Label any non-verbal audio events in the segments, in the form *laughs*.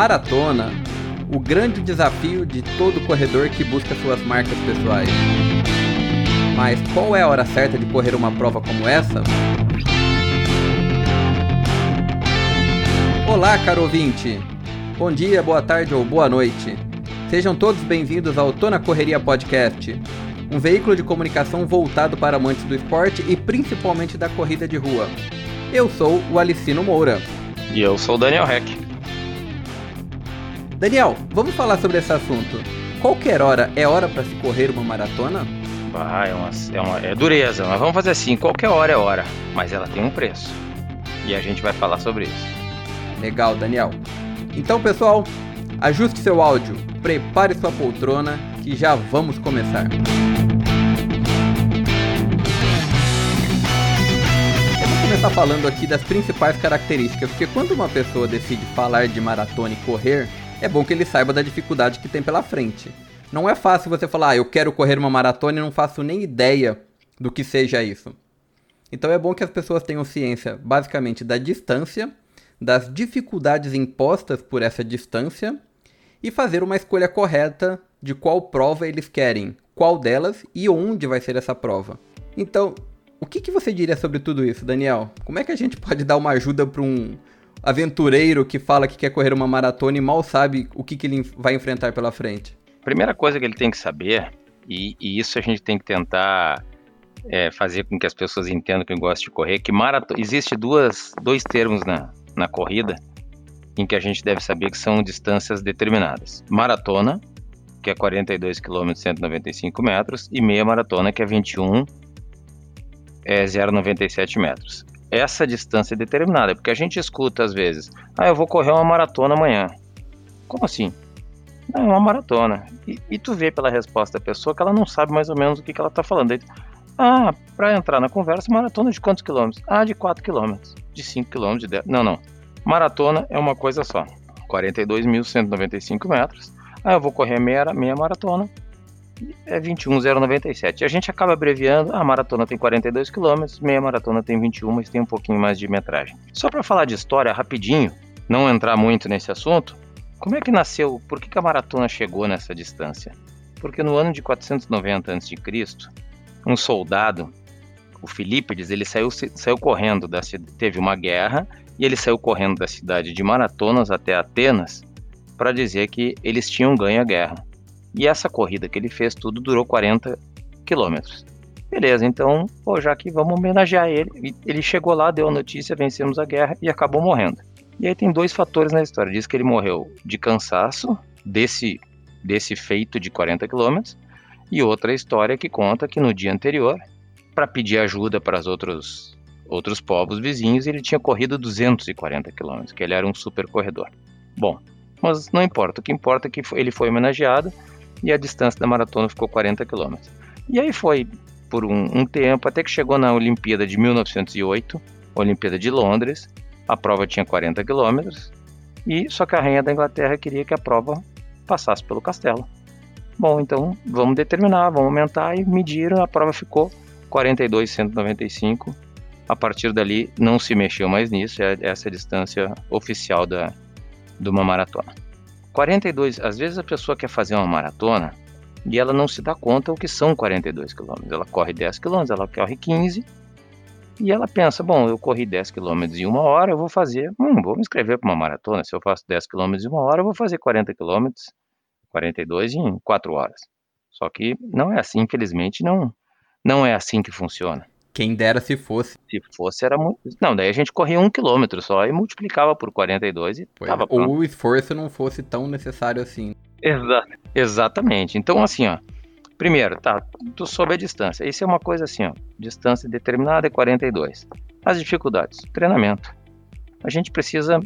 Maratona, o grande desafio de todo corredor que busca suas marcas pessoais. Mas qual é a hora certa de correr uma prova como essa? Olá, caro ouvinte! Bom dia, boa tarde ou boa noite. Sejam todos bem-vindos ao Tô na Correria Podcast, um veículo de comunicação voltado para amantes do esporte e principalmente da corrida de rua. Eu sou o Alicino Moura. E eu sou o Daniel Heck. Daniel, vamos falar sobre esse assunto. Qualquer hora é hora para se correr uma maratona? Ah, é, uma, é, uma, é dureza, mas vamos fazer assim: qualquer hora é hora, mas ela tem um preço. E a gente vai falar sobre isso. Legal, Daniel. Então, pessoal, ajuste seu áudio, prepare sua poltrona, que já vamos começar. começar falando aqui das principais características, porque quando uma pessoa decide falar de maratona e correr, é bom que ele saiba da dificuldade que tem pela frente. Não é fácil você falar, ah, eu quero correr uma maratona e não faço nem ideia do que seja isso. Então é bom que as pessoas tenham ciência, basicamente, da distância, das dificuldades impostas por essa distância e fazer uma escolha correta de qual prova eles querem, qual delas e onde vai ser essa prova. Então, o que, que você diria sobre tudo isso, Daniel? Como é que a gente pode dar uma ajuda para um aventureiro que fala que quer correr uma maratona e mal sabe o que, que ele vai enfrentar pela frente? Primeira coisa que ele tem que saber, e, e isso a gente tem que tentar é, fazer com que as pessoas entendam que gosta de correr, que maratona, existe duas, dois termos na, na corrida em que a gente deve saber que são distâncias determinadas. Maratona, que é 42 km 195 metros, e meia maratona, que é 21 é 0,97 metros. Essa distância determinada, porque a gente escuta às vezes, ah, eu vou correr uma maratona amanhã. Como assim? É uma maratona. E, e, tu vê pela resposta da pessoa que ela não sabe mais ou menos o que, que ela está falando. Aí, ah, para entrar na conversa, maratona de quantos quilômetros? Ah, de 4 quilômetros, de 5 quilômetros, de 10. Não, não. Maratona é uma coisa só. 42.195 metros. Ah, eu vou correr meia, meia maratona é 21,097. A gente acaba abreviando, a maratona tem 42 km, meia maratona tem 21, mas tem um pouquinho mais de metragem. Só para falar de história rapidinho, não entrar muito nesse assunto, como é que nasceu, por que, que a maratona chegou nessa distância? Porque no ano de 490 a.C., um soldado, o Filípides, ele saiu, saiu correndo da teve uma guerra e ele saiu correndo da cidade de Maratonas até Atenas para dizer que eles tinham ganho a guerra. E essa corrida que ele fez tudo durou 40 quilômetros. Beleza, então, pô, já que vamos homenagear ele. Ele chegou lá, deu a notícia, vencemos a guerra e acabou morrendo. E aí tem dois fatores na história. Diz que ele morreu de cansaço desse, desse feito de 40 quilômetros. E outra história que conta que no dia anterior, para pedir ajuda para os outros, outros povos vizinhos, ele tinha corrido 240 quilômetros, que ele era um super corredor. Bom, mas não importa. O que importa é que ele foi homenageado e a distância da maratona ficou 40 km. E aí foi por um, um, tempo, até que chegou na Olimpíada de 1908, Olimpíada de Londres, a prova tinha 40 km, e só que a rainha da Inglaterra queria que a prova passasse pelo castelo. Bom, então vamos determinar, vamos aumentar e mediram, a prova ficou 42,195. A partir dali não se mexeu mais nisso, é essa a distância oficial da, de uma maratona. 42, às vezes a pessoa quer fazer uma maratona e ela não se dá conta o que são 42 quilômetros. Ela corre 10 quilômetros, ela corre 15 e ela pensa, bom, eu corri 10 quilômetros em uma hora, eu vou fazer, hum, vou me inscrever para uma maratona. Se eu faço 10 quilômetros em uma hora, eu vou fazer 40 quilômetros, 42 em 4 horas. Só que não é assim, infelizmente, não, não é assim que funciona. Quem dera se fosse. Se fosse, era muito. Não, daí a gente corria um quilômetro só e multiplicava por 42 e pois tava Ou o esforço não fosse tão necessário assim. Exa exatamente. Então, assim, ó. Primeiro, tá, tu soube a distância. Isso é uma coisa assim, ó. Distância determinada é 42. As dificuldades, treinamento. A gente precisa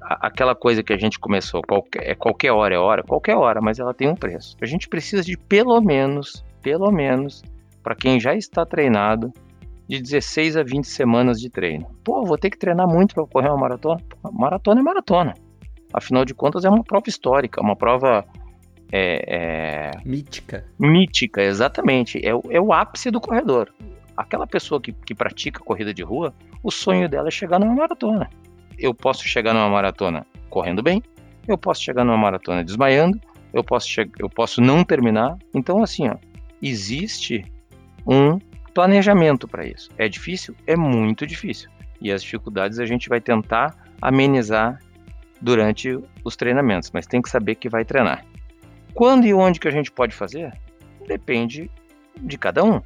aquela coisa que a gente começou, qualquer, é qualquer hora é hora, qualquer hora, mas ela tem um preço. A gente precisa de pelo menos, pelo menos, para quem já está treinado, de 16 a 20 semanas de treino. Pô, vou ter que treinar muito para correr uma maratona? Maratona é maratona. Afinal de contas, é uma prova histórica, uma prova. É, é... Mítica. Mítica, exatamente. É, é o ápice do corredor. Aquela pessoa que, que pratica corrida de rua, o sonho dela é chegar numa maratona. Eu posso chegar numa maratona correndo bem, eu posso chegar numa maratona desmaiando, eu posso, eu posso não terminar. Então, assim, ó, existe um planejamento para isso. É difícil? É muito difícil. E as dificuldades a gente vai tentar amenizar durante os treinamentos, mas tem que saber que vai treinar. Quando e onde que a gente pode fazer? Depende de cada um.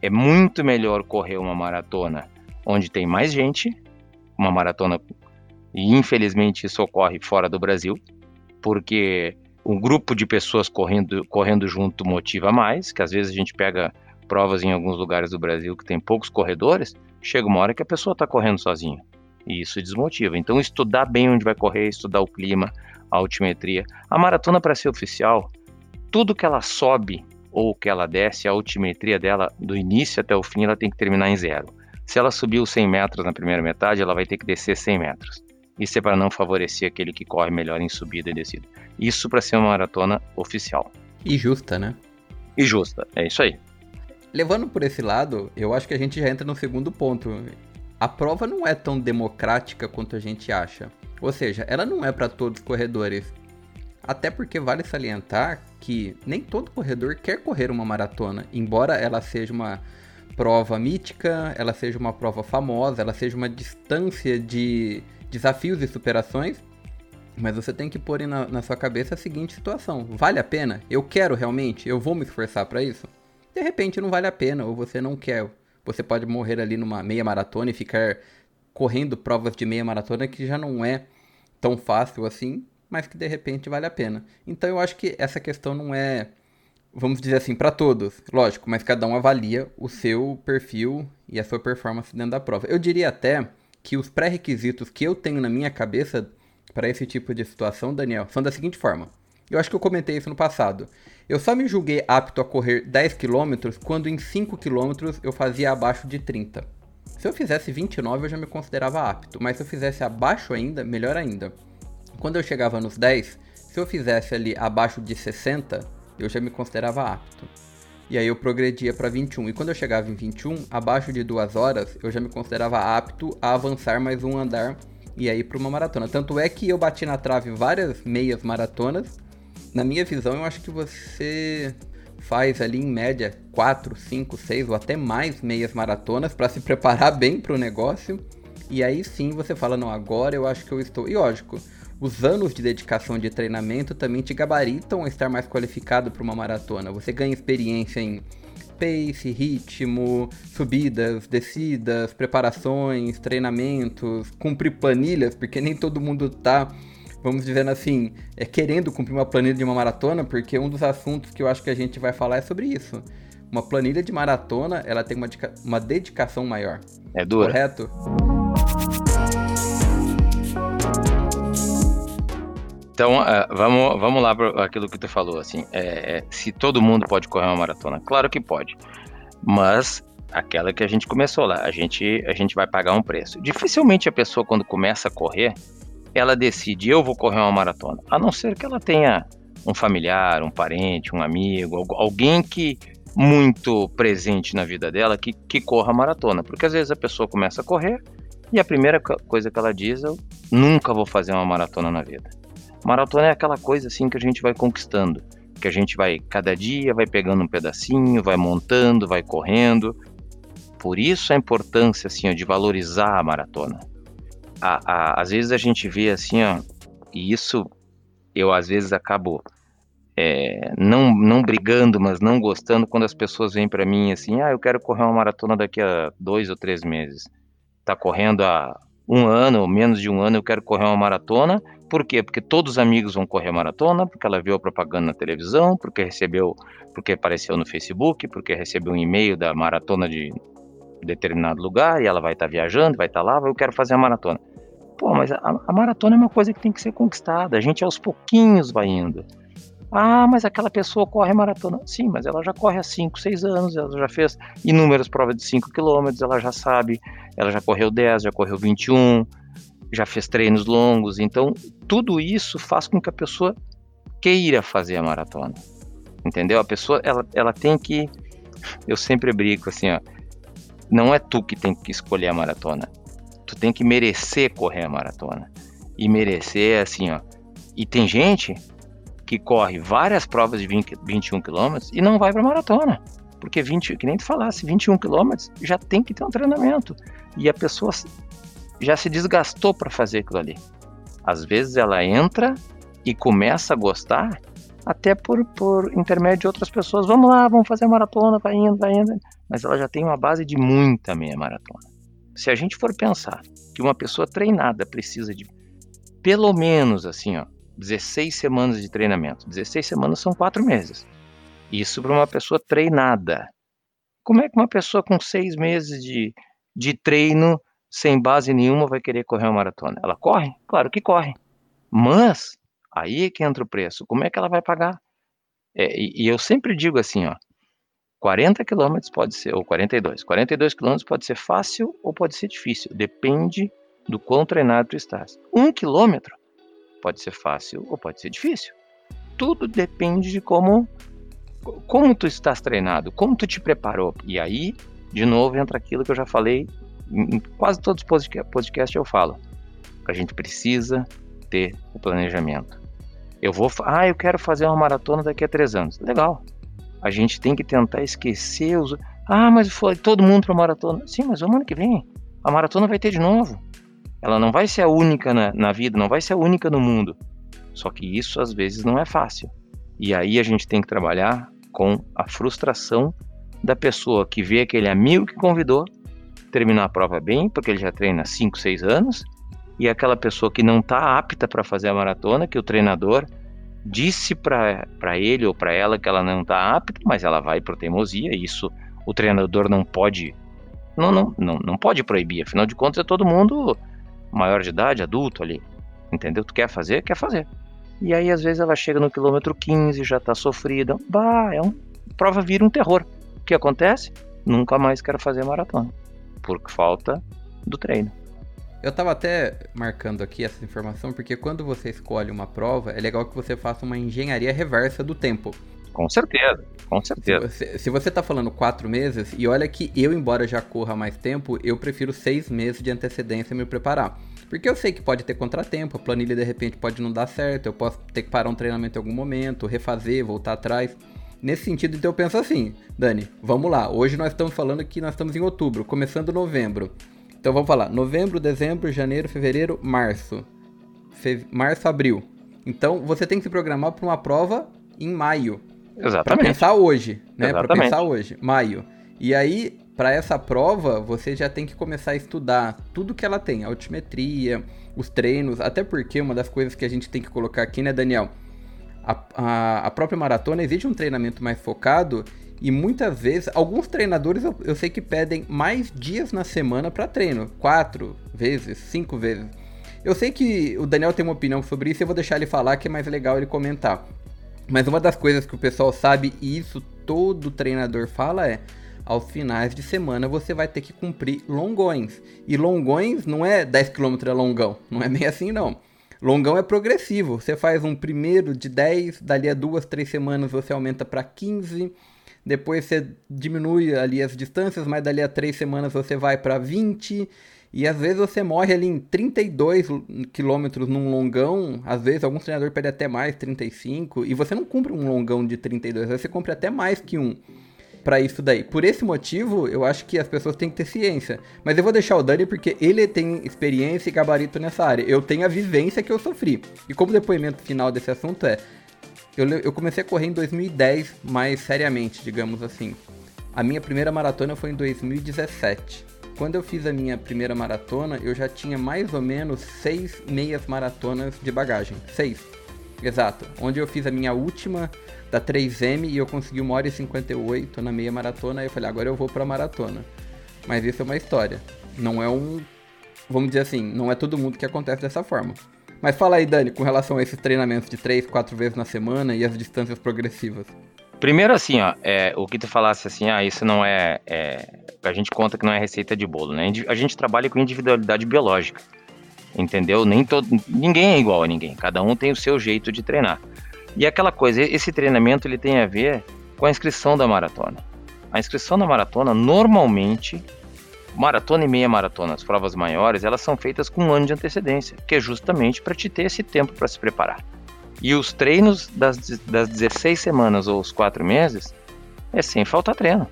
É muito melhor correr uma maratona onde tem mais gente, uma maratona, e infelizmente isso ocorre fora do Brasil, porque um grupo de pessoas correndo, correndo junto motiva mais, que às vezes a gente pega provas em alguns lugares do Brasil que tem poucos corredores, chega uma hora que a pessoa está correndo sozinha. E isso desmotiva. Então, estudar bem onde vai correr, estudar o clima, a altimetria. A maratona, para ser oficial, tudo que ela sobe ou que ela desce, a altimetria dela, do início até o fim, ela tem que terminar em zero. Se ela subiu 100 metros na primeira metade, ela vai ter que descer 100 metros. Isso é para não favorecer aquele que corre melhor em subida e descida. Isso para ser uma maratona oficial. E justa, né? E justa, é isso aí. Levando por esse lado, eu acho que a gente já entra no segundo ponto a prova não é tão democrática quanto a gente acha. Ou seja, ela não é para todos os corredores. Até porque vale salientar que nem todo corredor quer correr uma maratona, embora ela seja uma prova mítica, ela seja uma prova famosa, ela seja uma distância de desafios e superações. Mas você tem que pôr na, na sua cabeça a seguinte situação: vale a pena? Eu quero realmente? Eu vou me esforçar para isso? De repente não vale a pena, ou você não quer. Você pode morrer ali numa meia maratona e ficar correndo provas de meia maratona que já não é tão fácil assim, mas que de repente vale a pena. Então eu acho que essa questão não é, vamos dizer assim, para todos, lógico, mas cada um avalia o seu perfil e a sua performance dentro da prova. Eu diria até que os pré-requisitos que eu tenho na minha cabeça para esse tipo de situação, Daniel, são da seguinte forma. Eu acho que eu comentei isso no passado. Eu só me julguei apto a correr 10 km quando em 5 km eu fazia abaixo de 30. Se eu fizesse 29 eu já me considerava apto, mas se eu fizesse abaixo ainda, melhor ainda. Quando eu chegava nos 10, se eu fizesse ali abaixo de 60, eu já me considerava apto. E aí eu progredia para 21. E quando eu chegava em 21, abaixo de 2 horas, eu já me considerava apto a avançar mais um andar e aí para uma maratona. Tanto é que eu bati na trave várias meias maratonas na minha visão, eu acho que você faz ali em média 4, 5, 6 ou até mais meias maratonas para se preparar *laughs* bem para o negócio. E aí sim você fala, não, agora eu acho que eu estou. E lógico, os anos de dedicação de treinamento também te gabaritam a estar mais qualificado para uma maratona. Você ganha experiência em pace, ritmo, subidas, descidas, preparações, treinamentos, cumprir planilhas, porque nem todo mundo tá vamos dizendo assim, é, querendo cumprir uma planilha de uma maratona, porque um dos assuntos que eu acho que a gente vai falar é sobre isso. Uma planilha de maratona, ela tem uma, uma dedicação maior. É dura. Correto? Então, uh, vamos, vamos lá para aquilo que tu falou, assim, é, é, se todo mundo pode correr uma maratona, claro que pode, mas aquela que a gente começou lá, a gente, a gente vai pagar um preço. Dificilmente a pessoa quando começa a correr, ela decide, eu vou correr uma maratona. A não ser que ela tenha um familiar, um parente, um amigo, alguém que muito presente na vida dela que, que corra a maratona. Porque às vezes a pessoa começa a correr e a primeira coisa que ela diz é: nunca vou fazer uma maratona na vida. Maratona é aquela coisa assim que a gente vai conquistando, que a gente vai, cada dia, vai pegando um pedacinho, vai montando, vai correndo. Por isso a importância assim, de valorizar a maratona a, a, às vezes a gente vê assim, ó, e isso eu às vezes acabo é, não, não brigando, mas não gostando quando as pessoas vêm para mim assim, ah, eu quero correr uma maratona daqui a dois ou três meses. Tá correndo há um ano ou menos de um ano, eu quero correr uma maratona. Por quê? Porque todos os amigos vão correr maratona, porque ela viu a propaganda na televisão, porque recebeu, porque apareceu no Facebook, porque recebeu um e-mail da maratona de determinado lugar e ela vai estar tá viajando, vai estar tá lá, eu quero fazer a maratona. Pô, mas a, a, maratona é uma coisa que tem que ser conquistada. A gente aos pouquinhos vai indo. Ah, mas aquela pessoa corre maratona. Sim, mas ela já corre há 5, 6 anos, ela já fez inúmeras provas de 5 km, ela já sabe, ela já correu 10, já correu 21, já fez treinos longos. Então, tudo isso faz com que a pessoa queira fazer a maratona. Entendeu? A pessoa, ela, ela tem que. Eu sempre brigo assim, ó. Não é tu que tem que escolher a maratona tu tem que merecer correr a maratona. E merecer assim, ó. E tem gente que corre várias provas de 20, 21 quilômetros e não vai para maratona. Porque 20, que nem tu falasse, 21 quilômetros já tem que ter um treinamento. E a pessoa já se desgastou para fazer aquilo ali. Às vezes ela entra e começa a gostar até por, por intermédio de outras pessoas. Vamos lá, vamos fazer a maratona, vai indo, vai indo. Mas ela já tem uma base de muita meia maratona. Se a gente for pensar que uma pessoa treinada precisa de pelo menos assim, ó, 16 semanas de treinamento. 16 semanas são 4 meses. Isso para uma pessoa treinada. Como é que uma pessoa com 6 meses de, de treino, sem base nenhuma, vai querer correr uma maratona? Ela corre? Claro que corre. Mas, aí é que entra o preço. Como é que ela vai pagar? É, e, e, eu sempre digo assim, ó, 40 quilômetros pode ser, ou 42, 42 quilômetros pode ser fácil ou pode ser difícil, depende do quão treinado tu estás. Um quilômetro pode ser fácil ou pode ser difícil. Tudo depende de como como tu estás treinado, como tu te preparou. E aí, de novo, entra aquilo que eu já falei em quase todos os podcasts eu falo. A gente precisa ter o planejamento. Eu vou, ah, eu quero fazer uma maratona daqui a três anos. Legal. A gente tem que tentar esquecer os. Ah, mas foi todo mundo para maratona. Sim, mas o ano que vem a maratona vai ter de novo. Ela não vai ser a única na, na vida, não vai ser a única no mundo. Só que isso às vezes não é fácil. E aí a gente tem que trabalhar com a frustração da pessoa que vê aquele amigo que convidou terminar a prova bem, porque ele já treina 5, 6 anos, e aquela pessoa que não está apta para fazer a maratona, que o treinador disse para ele ou para ela que ela não está apta, mas ela vai por teimosia, isso o treinador não pode não, não, não, não pode proibir, afinal de contas é todo mundo maior de idade, adulto ali. Entendeu? Tu quer fazer? Quer fazer. E aí, às vezes, ela chega no quilômetro 15, já tá sofrida. Bah, é um. Prova vira um terror. O que acontece? Nunca mais quero fazer maratona. Por falta do treino. Eu tava até marcando aqui essa informação porque quando você escolhe uma prova, é legal que você faça uma engenharia reversa do tempo. Com certeza, com certeza. Se você, se você tá falando quatro meses, e olha que eu, embora já corra mais tempo, eu prefiro seis meses de antecedência me preparar. Porque eu sei que pode ter contratempo, a planilha de repente pode não dar certo, eu posso ter que parar um treinamento em algum momento, refazer, voltar atrás. Nesse sentido, então eu penso assim, Dani, vamos lá. Hoje nós estamos falando que nós estamos em outubro, começando novembro. Então vamos falar, novembro, dezembro, janeiro, fevereiro, março. Fe... Março, abril. Então você tem que se programar para uma prova em maio. Exatamente. Para pensar hoje, né? Para pensar hoje, maio. E aí, para essa prova, você já tem que começar a estudar tudo que ela tem, a altimetria, os treinos, até porque uma das coisas que a gente tem que colocar aqui, né, Daniel? A, a, a própria maratona exige um treinamento mais focado e muitas vezes, alguns treinadores eu, eu sei que pedem mais dias na semana para treino, quatro vezes, cinco vezes. Eu sei que o Daniel tem uma opinião sobre isso, eu vou deixar ele falar que é mais legal ele comentar. Mas uma das coisas que o pessoal sabe, e isso todo treinador fala, é aos finais de semana você vai ter que cumprir longões. E longões não é 10 km é longão, não é bem assim não. Longão é progressivo. Você faz um primeiro de 10, dali a duas, três semanas você aumenta para 15, depois você diminui ali as distâncias, mas dali a três semanas você vai para 20 e às vezes você morre ali em 32 quilômetros num longão, às vezes algum treinador pede até mais, 35, e você não cumpre um longão de 32, você cumpre até mais que um para isso daí. Por esse motivo, eu acho que as pessoas têm que ter ciência. Mas eu vou deixar o Dani porque ele tem experiência e gabarito nessa área. Eu tenho a vivência que eu sofri. E como depoimento final desse assunto é, eu, eu comecei a correr em 2010 mais seriamente, digamos assim. A minha primeira maratona foi em 2017. Quando eu fiz a minha primeira maratona, eu já tinha mais ou menos seis meias maratonas de bagagem. Seis. Exato. Onde eu fiz a minha última da 3M e eu consegui 1 hora e 58 na meia maratona. Aí eu falei, agora eu vou pra maratona. Mas isso é uma história. Não é um. Vamos dizer assim, não é todo mundo que acontece dessa forma. Mas fala aí, Dani, com relação a esses treinamentos de 3, 4 vezes na semana e as distâncias progressivas. Primeiro, assim, ó, é, o que tu falasse assim, ah, isso não é, é, A gente conta que não é receita de bolo, né? A gente trabalha com individualidade biológica, entendeu? Nem todo, ninguém é igual a ninguém, cada um tem o seu jeito de treinar. E aquela coisa, esse treinamento ele tem a ver com a inscrição da maratona. A inscrição da maratona, normalmente, maratona e meia maratona, as provas maiores, elas são feitas com um ano de antecedência, que é justamente para te ter esse tempo para se preparar. E os treinos das, das 16 semanas ou os 4 meses é sem faltar treino.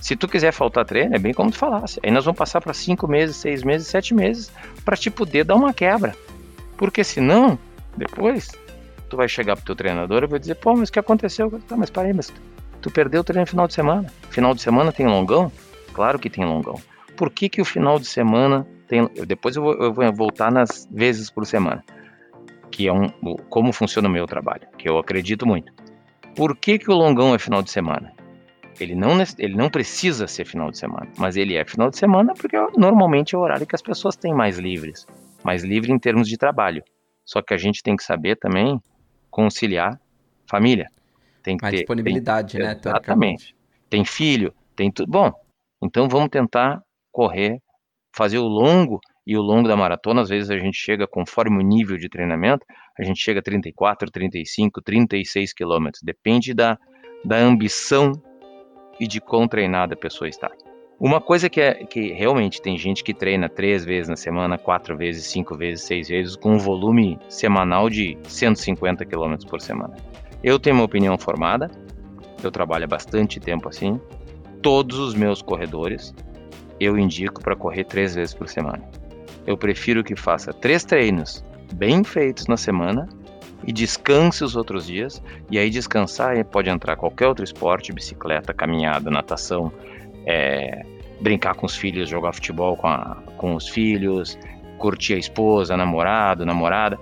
Se tu quiser faltar treino, é bem como tu falasse. Aí nós vamos passar para 5 meses, 6 meses, 7 meses para te poder dar uma quebra. Porque senão, depois, tu vai chegar pro teu treinador e vai dizer, pô, mas o que aconteceu? Tá, mas parei, mas tu perdeu o treino no final de semana. Final de semana tem longão? Claro que tem longão. Por que, que o final de semana tem. Depois eu vou, eu vou voltar nas vezes por semana, que é um, como funciona o meu trabalho, que eu acredito muito. Por que, que o longão é final de semana? Ele não, ele não precisa ser final de semana, mas ele é final de semana porque normalmente é o horário que as pessoas têm mais livres, mais livre em termos de trabalho. Só que a gente tem que saber também conciliar família. Tem que mais ter disponibilidade, tem, né? Exatamente. Tem filho, tem tudo. Bom, então vamos tentar correr, fazer o longo e o longo da maratona, às vezes a gente chega, conforme o nível de treinamento, a gente chega a 34, 35, 36 quilômetros. Depende da, da ambição e de quão treinada a pessoa está. Uma coisa que é que realmente tem gente que treina três vezes na semana, quatro vezes, cinco vezes, seis vezes, com um volume semanal de 150 km por semana. Eu tenho uma opinião formada, eu trabalho há bastante tempo assim. Todos os meus corredores eu indico para correr três vezes por semana. Eu prefiro que faça três treinos bem feitos na semana e descanse os outros dias. E aí descansar pode entrar qualquer outro esporte, bicicleta, caminhada, natação, é, brincar com os filhos, jogar futebol com, a, com os filhos, curtir a esposa, namorado, namorada.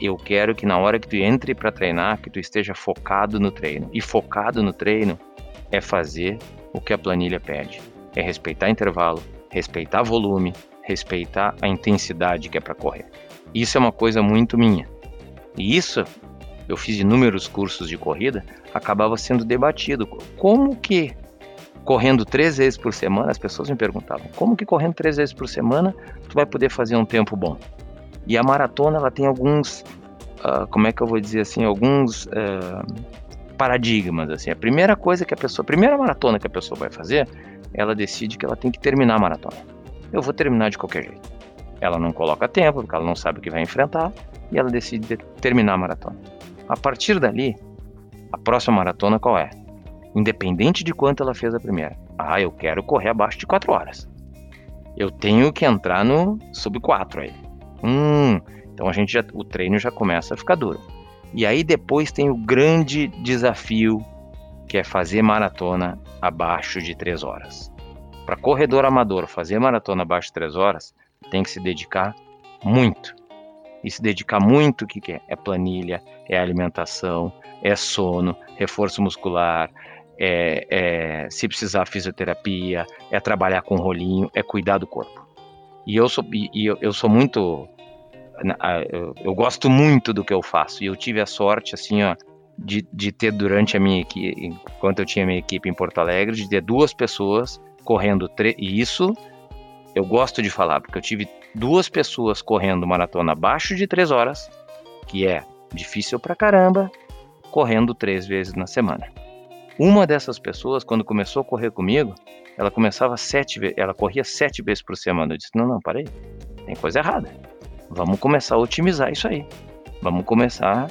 Eu quero que na hora que tu entre para treinar, que tu esteja focado no treino. E focado no treino é fazer o que a planilha pede. É respeitar intervalo, respeitar volume, respeitar a intensidade que é para correr. Isso é uma coisa muito minha. E isso, eu fiz inúmeros cursos de corrida, acabava sendo debatido. Como que correndo três vezes por semana, as pessoas me perguntavam, como que correndo três vezes por semana tu vai poder fazer um tempo bom? E a maratona, ela tem alguns, uh, como é que eu vou dizer assim, alguns uh, paradigmas, assim. A primeira coisa que a pessoa, a primeira maratona que a pessoa vai fazer, ela decide que ela tem que terminar a maratona. Eu vou terminar de qualquer jeito. Ela não coloca tempo, porque ela não sabe o que vai enfrentar, e ela decide terminar a maratona. A partir dali, a próxima maratona qual é? Independente de quanto ela fez a primeira. Ah, eu quero correr abaixo de 4 horas. Eu tenho que entrar no sub 4 aí. Hum, então a gente já, o treino já começa a ficar duro. E aí depois tem o grande desafio que é fazer maratona abaixo de 3 horas. Para corredor amador fazer maratona abaixo de 3 horas, tem que se dedicar muito e se dedicar muito, o que, que é? É planilha, é alimentação, é sono, reforço muscular, é, é, se precisar fisioterapia, é trabalhar com rolinho, é cuidar do corpo. E eu sou, e eu, eu sou muito, eu, eu, gosto muito do que eu faço. E eu tive a sorte, assim, ó, de, de ter durante a minha equipe, enquanto eu tinha minha equipe em Porto Alegre, de ter duas pessoas correndo, e isso eu gosto de falar, porque eu tive duas pessoas correndo maratona abaixo de três horas, que é difícil pra caramba, correndo três vezes na semana. Uma dessas pessoas, quando começou a correr comigo, ela começava sete ela corria sete vezes por semana. Eu disse: não, não, parei, tem coisa errada. Vamos começar a otimizar isso aí. Vamos começar.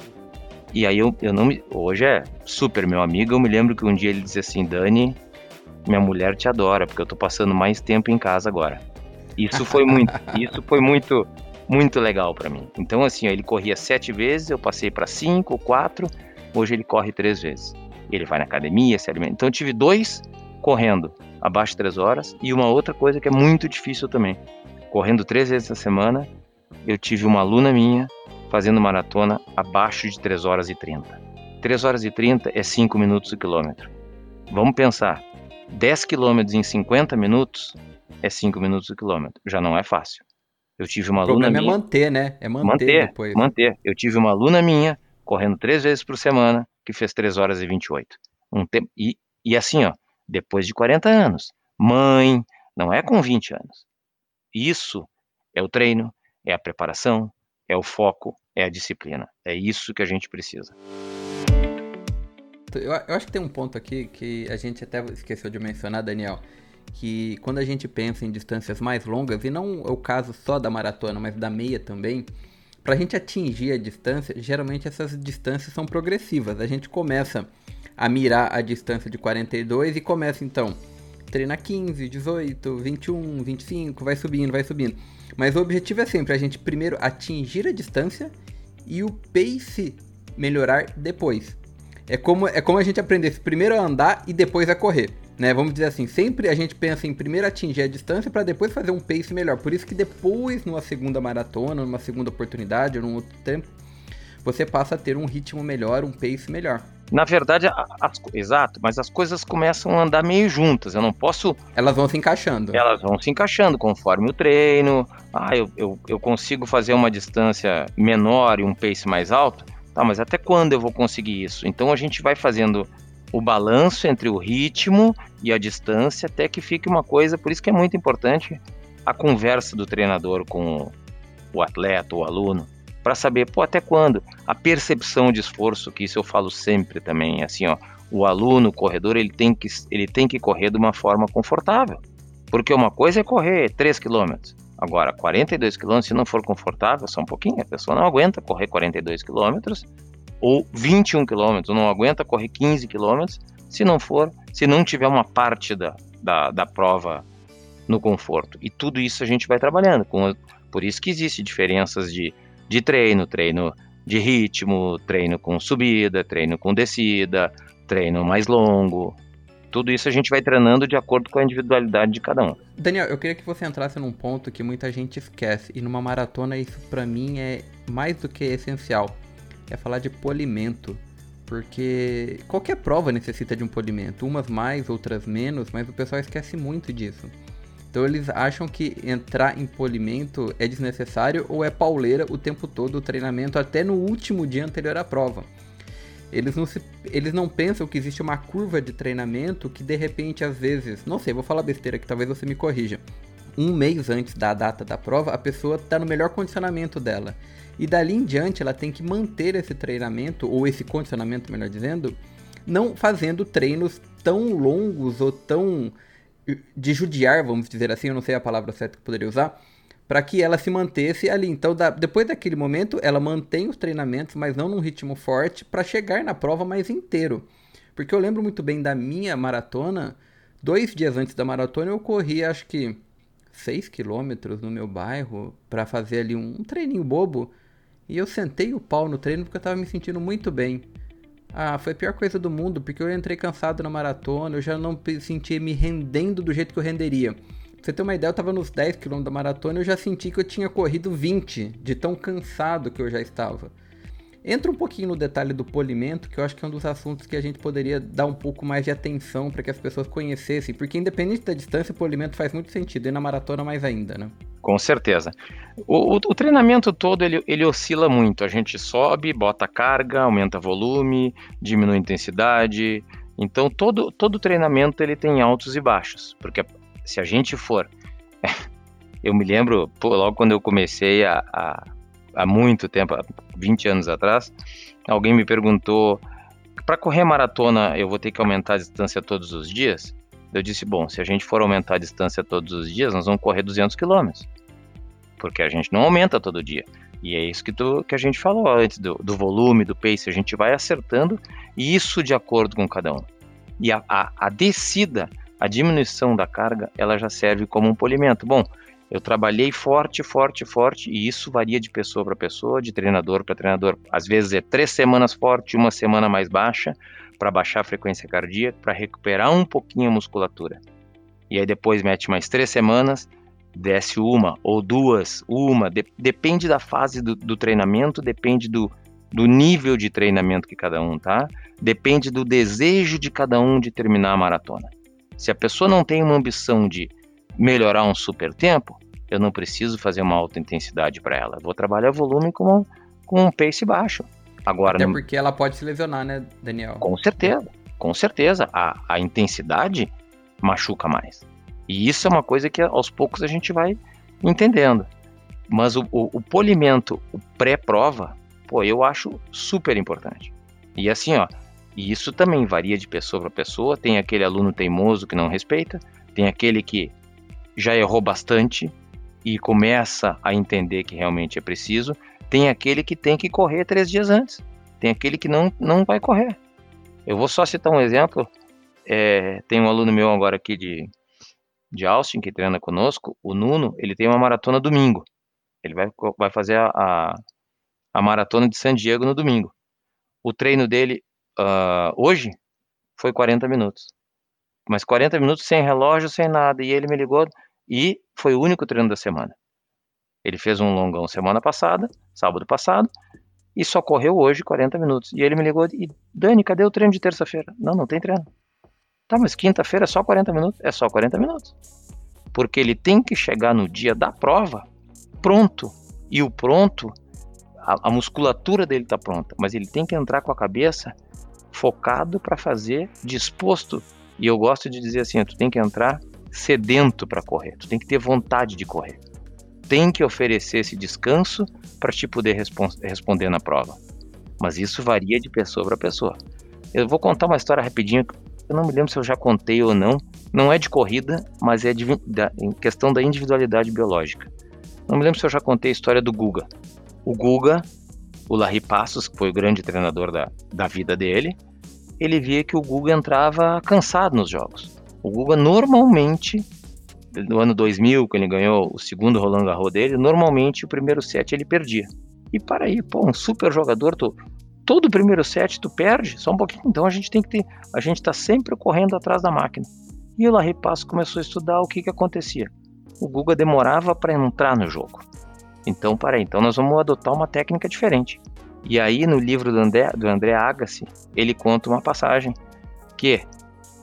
E aí eu, eu não me, hoje é super meu amigo. Eu me lembro que um dia ele disse assim: Dani, minha mulher te adora porque eu tô passando mais tempo em casa agora. Isso foi muito, *laughs* isso foi muito, muito legal para mim. Então, assim, ó, ele corria sete vezes, eu passei para cinco, quatro, hoje ele corre três vezes. Ele vai na academia, se alimenta. Então, eu tive dois correndo abaixo de três horas e uma outra coisa que é muito difícil também. Correndo três vezes na semana, eu tive uma aluna minha fazendo maratona abaixo de 3 horas e 30. 3 horas e 30 é 5 minutos o quilômetro. Vamos pensar, 10 quilômetros em 50 minutos é 5 minutos o quilômetro. Já não é fácil. Eu tive uma aluna minha... é manter, né? É manter, manter depois. Manter. Eu tive uma aluna minha correndo três vezes por semana que fez 3 horas e 28. Um tempo... e, e assim, ó, depois de 40 anos. Mãe, não é com 20 anos. Isso é o treino, é a preparação, é o foco, é a disciplina. É isso que a gente precisa. Eu, eu acho que tem um ponto aqui que a gente até esqueceu de mencionar, Daniel que quando a gente pensa em distâncias mais longas, e não é o caso só da maratona, mas da meia também, Para a gente atingir a distância, geralmente essas distâncias são progressivas. A gente começa a mirar a distância de 42 e começa então treina 15, 18, 21, 25, vai subindo, vai subindo. Mas o objetivo é sempre a gente primeiro atingir a distância e o pace melhorar depois. É como, é como a gente aprendesse primeiro a andar e depois a correr. Né? Vamos dizer assim, sempre a gente pensa em primeiro atingir a distância para depois fazer um pace melhor. Por isso que depois, numa segunda maratona, numa segunda oportunidade, ou num outro tempo, você passa a ter um ritmo melhor, um pace melhor. Na verdade, as, exato, mas as coisas começam a andar meio juntas. Eu não posso. Elas vão se encaixando. Elas vão se encaixando conforme o treino. Ah, eu, eu, eu consigo fazer uma distância menor e um pace mais alto. Tá, mas até quando eu vou conseguir isso? Então a gente vai fazendo o balanço entre o ritmo e a distância até que fique uma coisa. Por isso que é muito importante a conversa do treinador com o atleta, o aluno para saber, pô, até quando? A percepção de esforço, que isso eu falo sempre também, assim, ó, o aluno, o corredor, ele tem que, ele tem que correr de uma forma confortável. Porque uma coisa é correr 3 km. Agora, 42 km, se não for confortável, só um pouquinho, a pessoa não aguenta correr 42 km ou 21 km, não aguenta correr 15 km se não for, se não tiver uma parte da, da, da prova no conforto. E tudo isso a gente vai trabalhando. Com, por isso que existe diferenças de de treino, treino de ritmo, treino com subida, treino com descida, treino mais longo. Tudo isso a gente vai treinando de acordo com a individualidade de cada um. Daniel, eu queria que você entrasse num ponto que muita gente esquece, e numa maratona isso para mim é mais do que essencial. É falar de polimento. Porque qualquer prova necessita de um polimento, umas mais, outras menos, mas o pessoal esquece muito disso. Então eles acham que entrar em polimento é desnecessário ou é pauleira o tempo todo o treinamento até no último dia anterior à prova. Eles não, se, eles não pensam que existe uma curva de treinamento que de repente às vezes, não sei, vou falar besteira que talvez você me corrija. Um mês antes da data da prova, a pessoa está no melhor condicionamento dela. E dali em diante ela tem que manter esse treinamento, ou esse condicionamento, melhor dizendo, não fazendo treinos tão longos ou tão de judiar, vamos dizer assim, eu não sei a palavra certa que poderia usar, para que ela se mantesse ali. Então, da, depois daquele momento, ela mantém os treinamentos, mas não num ritmo forte, para chegar na prova mais inteiro. Porque eu lembro muito bem da minha maratona, dois dias antes da maratona, eu corri acho que 6 quilômetros no meu bairro para fazer ali um, um treininho bobo. E eu sentei o pau no treino porque eu estava me sentindo muito bem. Ah, foi a pior coisa do mundo, porque eu entrei cansado na maratona, eu já não sentia me rendendo do jeito que eu renderia. Pra você ter uma ideia, eu tava nos 10 km da maratona e eu já senti que eu tinha corrido 20, de tão cansado que eu já estava. Entra um pouquinho no detalhe do polimento, que eu acho que é um dos assuntos que a gente poderia dar um pouco mais de atenção para que as pessoas conhecessem, porque independente da distância, o polimento faz muito sentido, e na maratona mais ainda, né? Com certeza. O, o, o, treinamento todo ele, ele oscila muito. A gente sobe, bota carga, aumenta volume, diminui intensidade. Então todo todo treinamento ele tem altos e baixos, porque se a gente for, *laughs* eu me lembro pô, logo quando eu comecei a, há muito tempo, há 20 anos atrás, alguém me perguntou para correr maratona eu vou ter que aumentar a distância todos os dias? Eu disse, bom, se a gente for aumentar a distância todos os dias, nós vamos correr 200 quilômetros. Porque a gente não aumenta todo dia. E é isso que, tu, que a gente falou antes, do, do, volume, do pace. A gente vai acertando isso de acordo com cada um. E a, a, a descida, a diminuição da carga, ela já serve como um polimento. Bom, eu trabalhei forte, forte, forte, e isso varia de pessoa para pessoa, de treinador para treinador. Às vezes é três semanas forte, uma semana mais baixa, para baixar a frequência cardíaca, para recuperar um pouquinho a musculatura. E aí depois mete mais três semanas, desce uma ou duas, uma, de, depende da fase do, do treinamento, depende do, do nível de treinamento que cada um tá, depende do desejo de cada um de terminar a maratona. Se a pessoa não tem uma ambição de melhorar um super tempo, eu não preciso fazer uma alta intensidade para ela. Eu vou trabalhar volume com, com um pace baixo. Agora, Até porque ela pode se lesionar, né, Daniel? Com certeza, com certeza. A, a intensidade machuca mais. E isso é uma coisa que aos poucos a gente vai entendendo. Mas o, o, o polimento, o pré-prova, pô, eu acho super importante. E assim, ó, e isso também varia de pessoa para pessoa. Tem aquele aluno teimoso que não respeita, tem aquele que já errou bastante e começa a entender que realmente é preciso, Tem aquele que tem que correr três dias antes. Tem aquele que não, não vai correr. Eu vou só citar um exemplo. É, tem um aluno meu agora aqui de, de Austin que treina conosco, o Nuno, ele tem uma maratona domingo. Ele vai, vai fazer a, a, a maratona de San Diego no domingo. O treino dele uh, hoje foi 40 minutos. Mas 40 minutos sem relógio, sem nada. E ele me ligou e foi o único treino da semana. Ele fez um longão semana passada, sábado passado, e só correu hoje 40 minutos. E ele me ligou e, Dani, cadê o treino de terça-feira? Não, não tem treino. Tá, mas quinta-feira é só 40 minutos? É só 40 minutos. Porque ele tem que chegar no dia da prova pronto. E o pronto, a, a musculatura dele tá pronta, mas ele tem que entrar com a cabeça focado para fazer, disposto. E eu gosto de dizer assim, tu tem que entrar sedento para correr, tu tem que ter vontade de correr. Tem que oferecer esse descanso para te poder responder na prova. Mas isso varia de pessoa para pessoa. Eu vou contar uma história rapidinho, eu não me lembro se eu já contei ou não. Não é de corrida, mas é de, da, em questão da individualidade biológica. Não me lembro se eu já contei a história do Guga. O Guga, o Larry Passos, que foi o grande treinador da, da vida dele, ele via que o Guga entrava cansado nos jogos. O Guga normalmente, no ano 2000, que ele ganhou o segundo Roland Garros dele, normalmente o primeiro set ele perdia. E para aí, pô, um super jogador, tu, todo o primeiro set tu perde, só um pouquinho. Então a gente tem que ter, a gente está sempre correndo atrás da máquina. E o Larry Passo começou a estudar o que que acontecia. O Guga demorava para entrar no jogo. Então, para aí, então nós vamos adotar uma técnica diferente. E aí no livro do André, do André Agassi, ele conta uma passagem que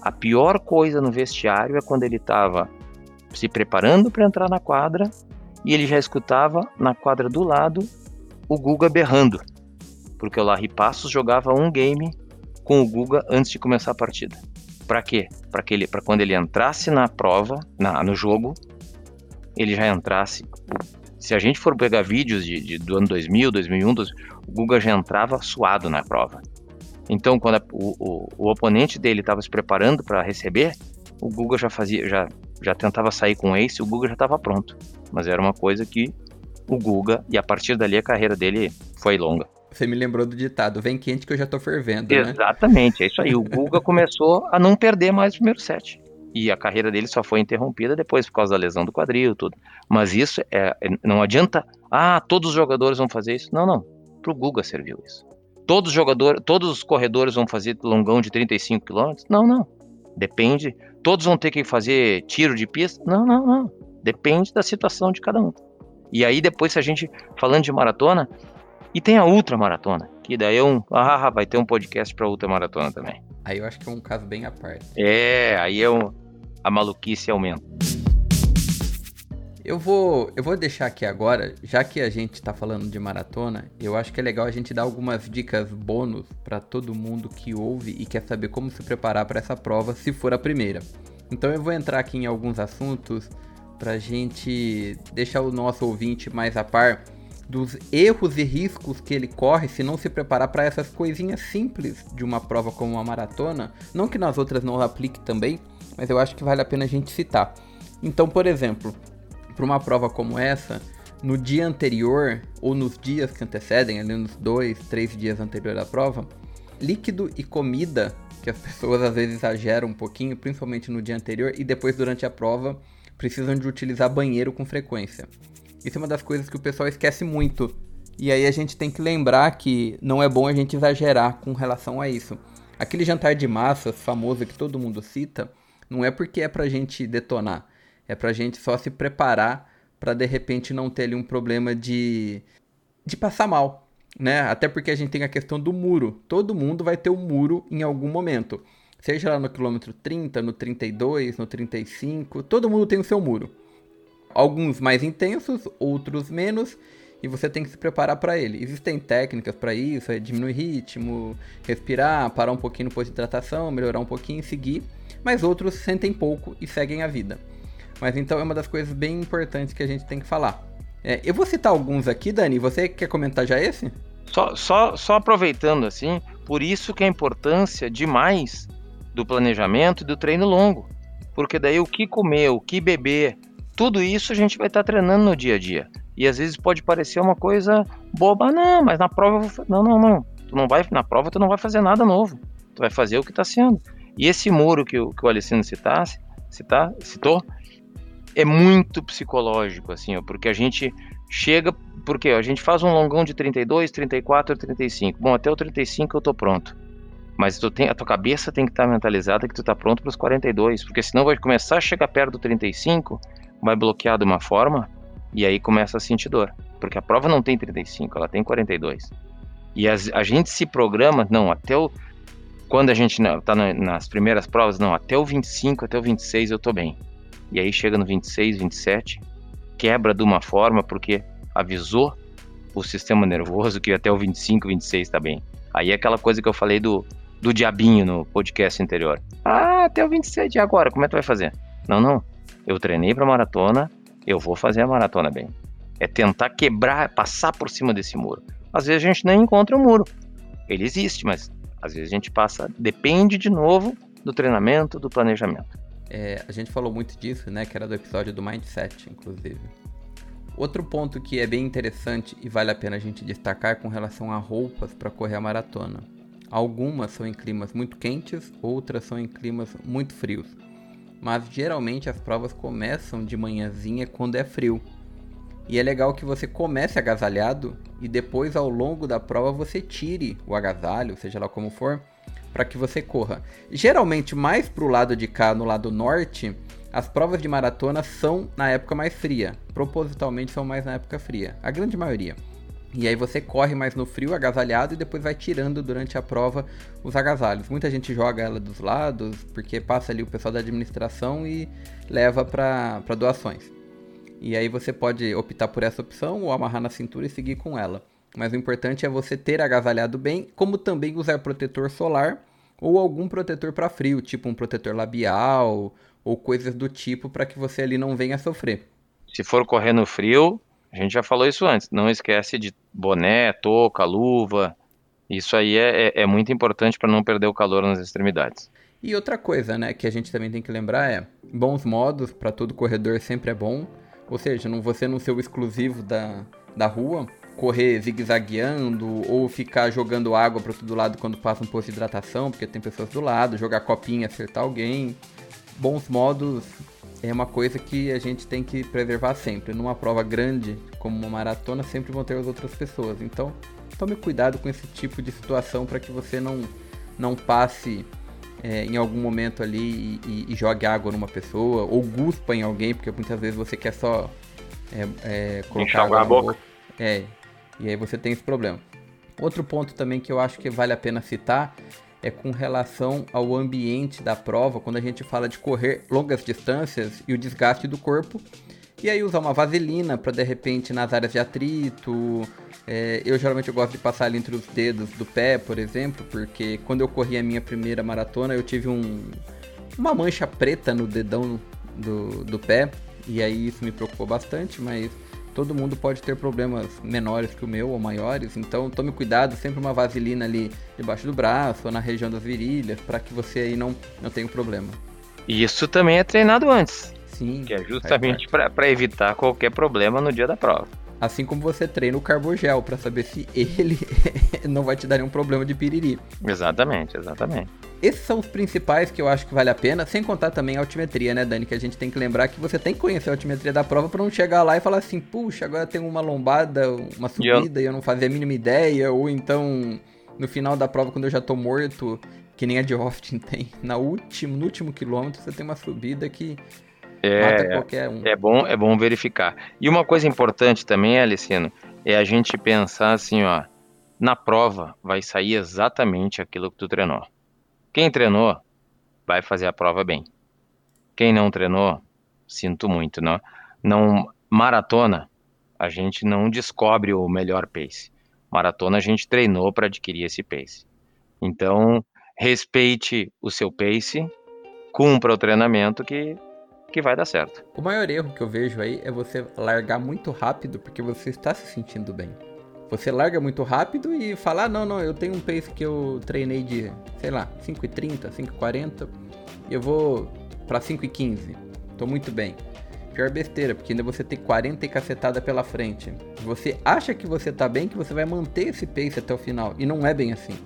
a pior coisa no vestiário é quando ele estava se preparando para entrar na quadra e ele já escutava na quadra do lado o Guga berrando porque o Larry Passos jogava um game com o Guga antes de começar a partida. Para quê? Para que ele, para quando ele entrasse na prova, na, no jogo, ele já entrasse. Se a gente for pegar vídeos de, de do ano 2000, 2001, o Guga já entrava suado na prova. Então, quando a, o, o, o, oponente dele estava se preparando para receber, o Guga já fazia, já, já tentava sair com o ace, o Guga já estava pronto. Mas era uma coisa que o Guga, e a partir dali a carreira dele foi longa. Você me lembrou do ditado, vem quente que eu já tô fervendo, né? Exatamente, é isso aí. O Guga *laughs* começou a não perder mais o primeiro set. E a carreira dele só foi interrompida depois por causa da lesão do quadril, tudo. Mas isso é, é não adianta, ah, todos os jogadores vão fazer isso. Não, não. Pro Guga serviu isso. Todos os jogadores, todos os corredores vão fazer longão de 35 km? Não, não. Depende. Todos vão ter que fazer tiro de pista? Não, não, não. Depende da situação de cada um. E aí depois se a gente falando de maratona, e tem a ultramaratona, que daí é um. Ah, vai ter um podcast pra ultramaratona também. Aí eu acho que é um caso bem à parte. É, aí é um, a maluquice aumenta. Eu vou, eu vou deixar aqui agora, já que a gente está falando de maratona, eu acho que é legal a gente dar algumas dicas bônus para todo mundo que ouve e quer saber como se preparar para essa prova, se for a primeira. Então eu vou entrar aqui em alguns assuntos para a gente deixar o nosso ouvinte mais a par dos erros e riscos que ele corre se não se preparar para essas coisinhas simples de uma prova como uma maratona. Não que nas outras não aplique também, mas eu acho que vale a pena a gente citar. Então, por exemplo, para uma prova como essa, no dia anterior ou nos dias que antecedem, ali nos dois, três dias anterior à prova, líquido e comida, que as pessoas às vezes exageram um pouquinho, principalmente no dia anterior e depois durante a prova, precisam de utilizar banheiro com frequência. Isso é uma das coisas que o pessoal esquece muito. E aí a gente tem que lembrar que não é bom a gente exagerar com relação a isso. Aquele jantar de massas famoso que todo mundo cita, não é porque é pra gente detonar, é pra gente só se preparar para de repente não ter ali um problema de de passar mal, né? Até porque a gente tem a questão do muro. Todo mundo vai ter um muro em algum momento. Seja lá no quilômetro 30, no 32, no 35, todo mundo tem o seu muro alguns mais intensos, outros menos, e você tem que se preparar para ele. Existem técnicas para isso, é diminuir ritmo, respirar, parar um pouquinho no posto de hidratação, melhorar um pouquinho e seguir, mas outros sentem pouco e seguem a vida. Mas então é uma das coisas bem importantes que a gente tem que falar. É, eu vou citar alguns aqui, Dani. Você quer comentar já esse? Só, só, só aproveitando assim, por isso que a importância demais do planejamento e do treino longo. Porque daí o que comer, o que beber, tudo isso a gente vai estar tá treinando no dia a dia. E às vezes pode parecer uma coisa boba, não, mas na prova eu vou... não, não, não. Tu não vai na prova, tu não vai fazer nada novo. Tu vai fazer o que está sendo. E esse muro que, o, que o Alessandro citasse, citar, citou, é muito psicológico, assim, ó, porque a gente chega, porque ó, a gente faz um longão de 32, 34, 35. Bom, até o 35 eu tô pronto. Mas tu tem, a tua cabeça tem que estar tá mentalizada que tu tá pronto para os 42, porque senão vai começar a chegar perto do 35, vai bloquear de uma forma e aí começa a sentir dor, porque a prova não tem 35, ela tem 42. E as, a gente se programa, não, até o quando a gente tá nas primeiras provas, não, até o 25, até o 26 eu tô bem. E aí chega no 26, 27, quebra de uma forma porque avisou o sistema nervoso que até o 25, 26 tá bem. Aí é aquela coisa que eu falei do, do diabinho no podcast anterior. Ah, até o 27 agora, como é que tu vai fazer? Não, não. Eu treinei para maratona, eu vou fazer a maratona bem. É tentar quebrar, passar por cima desse muro. Às vezes a gente nem encontra o muro. Ele existe, mas às vezes a gente passa, depende de novo do treinamento, do planejamento. É, a gente falou muito disso, né? Que era do episódio do Mindset, inclusive. Outro ponto que é bem interessante e vale a pena a gente destacar com relação a roupas para correr a maratona. Algumas são em climas muito quentes, outras são em climas muito frios. Mas geralmente as provas começam de manhãzinha quando é frio. E é legal que você comece agasalhado e depois ao longo da prova você tire o agasalho, seja lá como for, para que você corra. Geralmente mais para o lado de cá, no lado norte, as provas de maratona são na época mais fria. Propositalmente são mais na época fria, a grande maioria. E aí você corre mais no frio, agasalhado, e depois vai tirando durante a prova os agasalhos. Muita gente joga ela dos lados, porque passa ali o pessoal da administração e leva para doações. E aí você pode optar por essa opção ou amarrar na cintura e seguir com ela. Mas o importante é você ter agasalhado bem, como também usar protetor solar ou algum protetor para frio, tipo um protetor labial ou coisas do tipo para que você ali não venha sofrer. Se for correr no frio, a gente já falou isso antes, não esquece de boné, touca, luva. Isso aí é, é, é muito importante para não perder o calor nas extremidades. E outra coisa, né, que a gente também tem que lembrar é, bons modos para todo corredor sempre é bom. Ou seja, não você não ser o exclusivo da, da rua, correr zigue-zagueando ou ficar jogando água para todo lado quando passa um posto de hidratação, porque tem pessoas do lado, jogar copinha, acertar alguém. Bons modos é uma coisa que a gente tem que preservar sempre. Numa prova grande, como uma maratona, sempre vão ter as outras pessoas. Então, tome cuidado com esse tipo de situação para que você não, não passe é, em algum momento ali e, e, e, jogue água numa pessoa, ou guspa em alguém, porque muitas vezes você quer só é, é, colocar água na boca. boca. É, e aí você tem esse problema. Outro ponto também que eu acho que vale a pena citar é com relação ao ambiente da prova, quando a gente fala de correr longas distâncias e o desgaste do corpo. E aí usar uma vaselina para de repente nas áreas de atrito, é, eu geralmente gosto de passar ali entre os dedos do pé, por exemplo, porque quando eu corri a minha primeira maratona eu tive um, uma mancha preta no dedão do, do pé, e aí isso me preocupou bastante, mas todo mundo pode ter problemas menores que o meu ou maiores, então tome cuidado, sempre uma vaselina ali debaixo do braço ou na região das virilhas, para que você aí não, não tenha um problema. E isso também é treinado antes. Sim. Que é justamente para evitar qualquer problema no dia da prova. Assim como você treina o carbogel para saber se ele *laughs* não vai te dar nenhum problema de piriri. Exatamente, exatamente. Esses são os principais que eu acho que vale a pena, sem contar também a altimetria, né, Dani? Que a gente tem que lembrar que você tem que conhecer a altimetria da prova para não chegar lá e falar assim, puxa, agora tem uma lombada, uma subida e eu... e eu não fazia a mínima ideia, ou então no final da prova, quando eu já tô morto, que nem a de Austin *laughs* tem, na último, no último quilômetro você tem uma subida que é, um. é bom, é bom verificar. E uma coisa importante também, Alicino, é a gente pensar assim, ó, na prova vai sair exatamente aquilo que tu treinou. Quem treinou vai fazer a prova bem. Quem não treinou, sinto muito, não. Não maratona, a gente não descobre o melhor pace. Maratona a gente treinou para adquirir esse pace. Então, respeite o seu pace, cumpra o treinamento que que vai dar certo. O maior erro que eu vejo aí é você largar muito rápido porque você está se sentindo bem. Você larga muito rápido e fala, ah, não, não, eu tenho um pace que eu treinei de, sei lá, 5,30, 5,40 e eu vou para 5,15. Tô muito bem. pior besteira, porque ainda você tem 40 e cacetada pela frente. Você acha que você tá bem, que você vai manter esse pace até o final, e não é bem assim.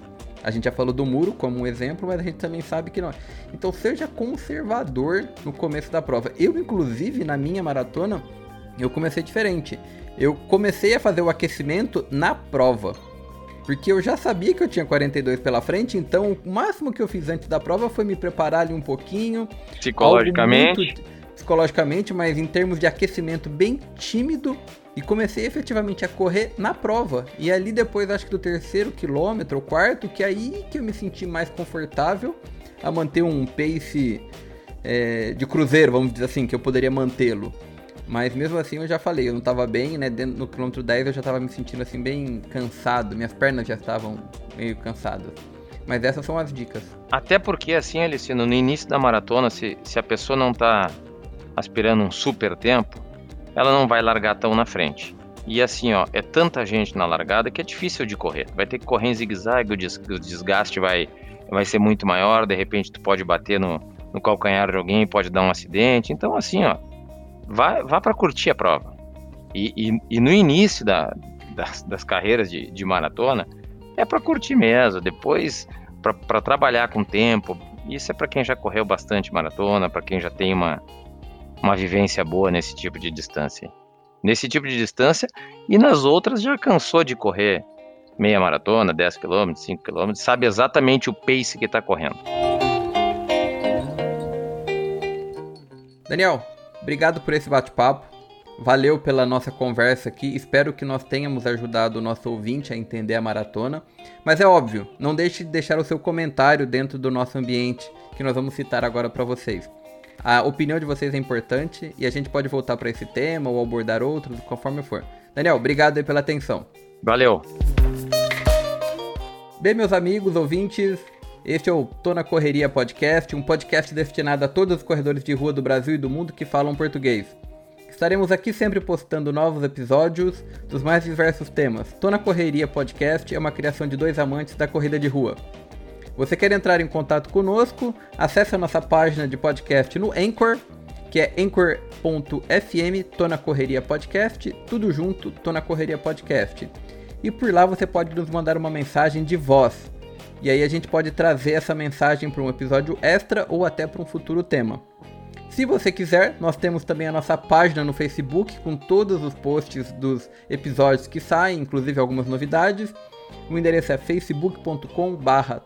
A gente já falou do muro como um exemplo, mas a gente também sabe que não. Então seja conservador no começo da prova. Eu, inclusive, na minha maratona, eu comecei diferente. Eu comecei a fazer o aquecimento na prova. Porque eu já sabia que eu tinha 42 pela frente, então o máximo que eu fiz antes da prova foi me preparar ali um pouquinho. Psicologicamente. Muito, psicologicamente, mas em termos de aquecimento bem tímido. E comecei efetivamente a correr na prova. E ali depois, acho que do terceiro quilômetro, ou quarto, que aí que eu me senti mais confortável a manter um pace é, de cruzeiro, vamos dizer assim, que eu poderia mantê-lo. Mas mesmo assim eu já falei, eu não tava bem, né? Dentro, no quilômetro 10 eu já tava me sentindo assim bem cansado, minhas pernas já estavam meio cansadas. Mas essas são as dicas. Até porque assim, Alice, no início da maratona, se, se a pessoa não tá aspirando um super tempo, ela não vai largar tão na frente. E assim, ó, é tanta gente na largada que é difícil de correr. Vai ter que correr em zigue-zague, o desgaste vai, vai ser muito maior, de repente tu pode bater no, no calcanhar de alguém, pode dar um acidente. Então, assim, ó, vá, vá para curtir a prova. E, e, e no início da, das, das, carreiras de, de maratona, é para curtir mesmo. Depois, para trabalhar com tempo, isso é para quem já correu bastante maratona, para quem já tem uma, uma vivência boa nesse tipo de distância. Nesse tipo de distância, e nas outras já cansou de correr meia maratona, 10 km, 5 km, sabe exatamente o pace que está correndo. Daniel, Obrigado por esse bate-papo. Valeu pela nossa conversa aqui. Espero que nós tenhamos ajudado o nosso ouvinte a entender a maratona. Mas é óbvio, não deixe de deixar o seu comentário dentro do nosso ambiente, que nós vamos citar agora para vocês. A opinião de vocês é importante e a gente pode voltar para esse tema ou abordar outros, conforme for. Daniel, obrigado aí pela atenção. Valeu. Bem, meus amigos, ouvintes, este é o Tô na Correria Podcast, um podcast destinado a todos os corredores de rua do Brasil e do mundo que falam português. Estaremos aqui sempre postando novos episódios dos mais diversos temas. Tô na Correria Podcast é uma criação de dois amantes da corrida de rua. Você quer entrar em contato conosco? Acesse a nossa página de podcast no Anchor, que é anchor.fm Tô na Correria Podcast, tudo junto, Tô na Correria Podcast. E por lá você pode nos mandar uma mensagem de voz e aí a gente pode trazer essa mensagem para um episódio extra ou até para um futuro tema. Se você quiser, nós temos também a nossa página no Facebook com todos os posts dos episódios que saem, inclusive algumas novidades. O endereço é facebook.com/barra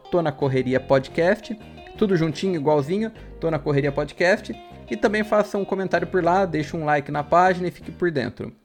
Podcast, tudo juntinho, igualzinho, Tô na Correria Podcast. E também faça um comentário por lá, deixe um like na página e fique por dentro.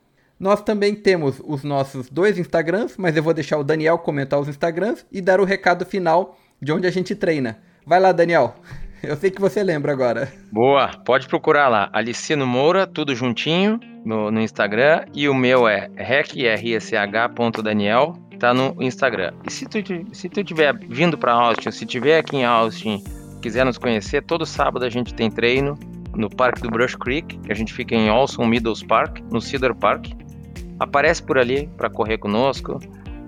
Nós também temos os nossos dois Instagrams, mas eu vou deixar o Daniel comentar os Instagrams e dar o recado final de onde a gente treina. Vai lá, Daniel. *laughs* Eu sei que você lembra agora. Boa, pode procurar lá. Alicino Moura, tudo juntinho no, no Instagram. E o meu é recrsh.daniel, tá no Instagram. E se tu, se tu tiver vindo para Austin, se tiver aqui em Austin, quiser nos conhecer, todo sábado a gente tem treino no Parque do Brush Creek, que a gente fica em Olson Meadows Park, no Cedar Park aparece por ali para correr conosco,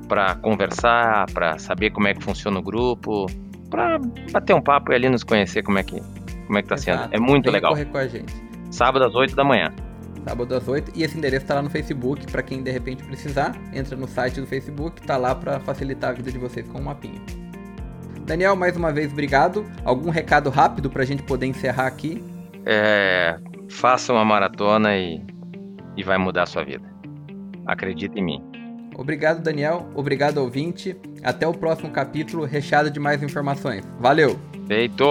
para conversar, para saber como é que funciona o grupo, para bater um papo e ali nos conhecer como é que como é que tá Exato. sendo. É muito Vem legal. correr com a gente. Sábado às 8 da manhã. Sábado às 8 e esse endereço está lá no Facebook para quem de repente precisar, entra no site do Facebook, tá lá para facilitar a vida de vocês com um mapinha. Daniel, mais uma vez obrigado. Algum recado rápido para a gente poder encerrar aqui? É, faça uma maratona e, e vai mudar a sua vida. Acredita em mim. Obrigado, Daniel. Obrigado, ouvinte. Até o próximo capítulo recheado de mais informações. Valeu! Feito!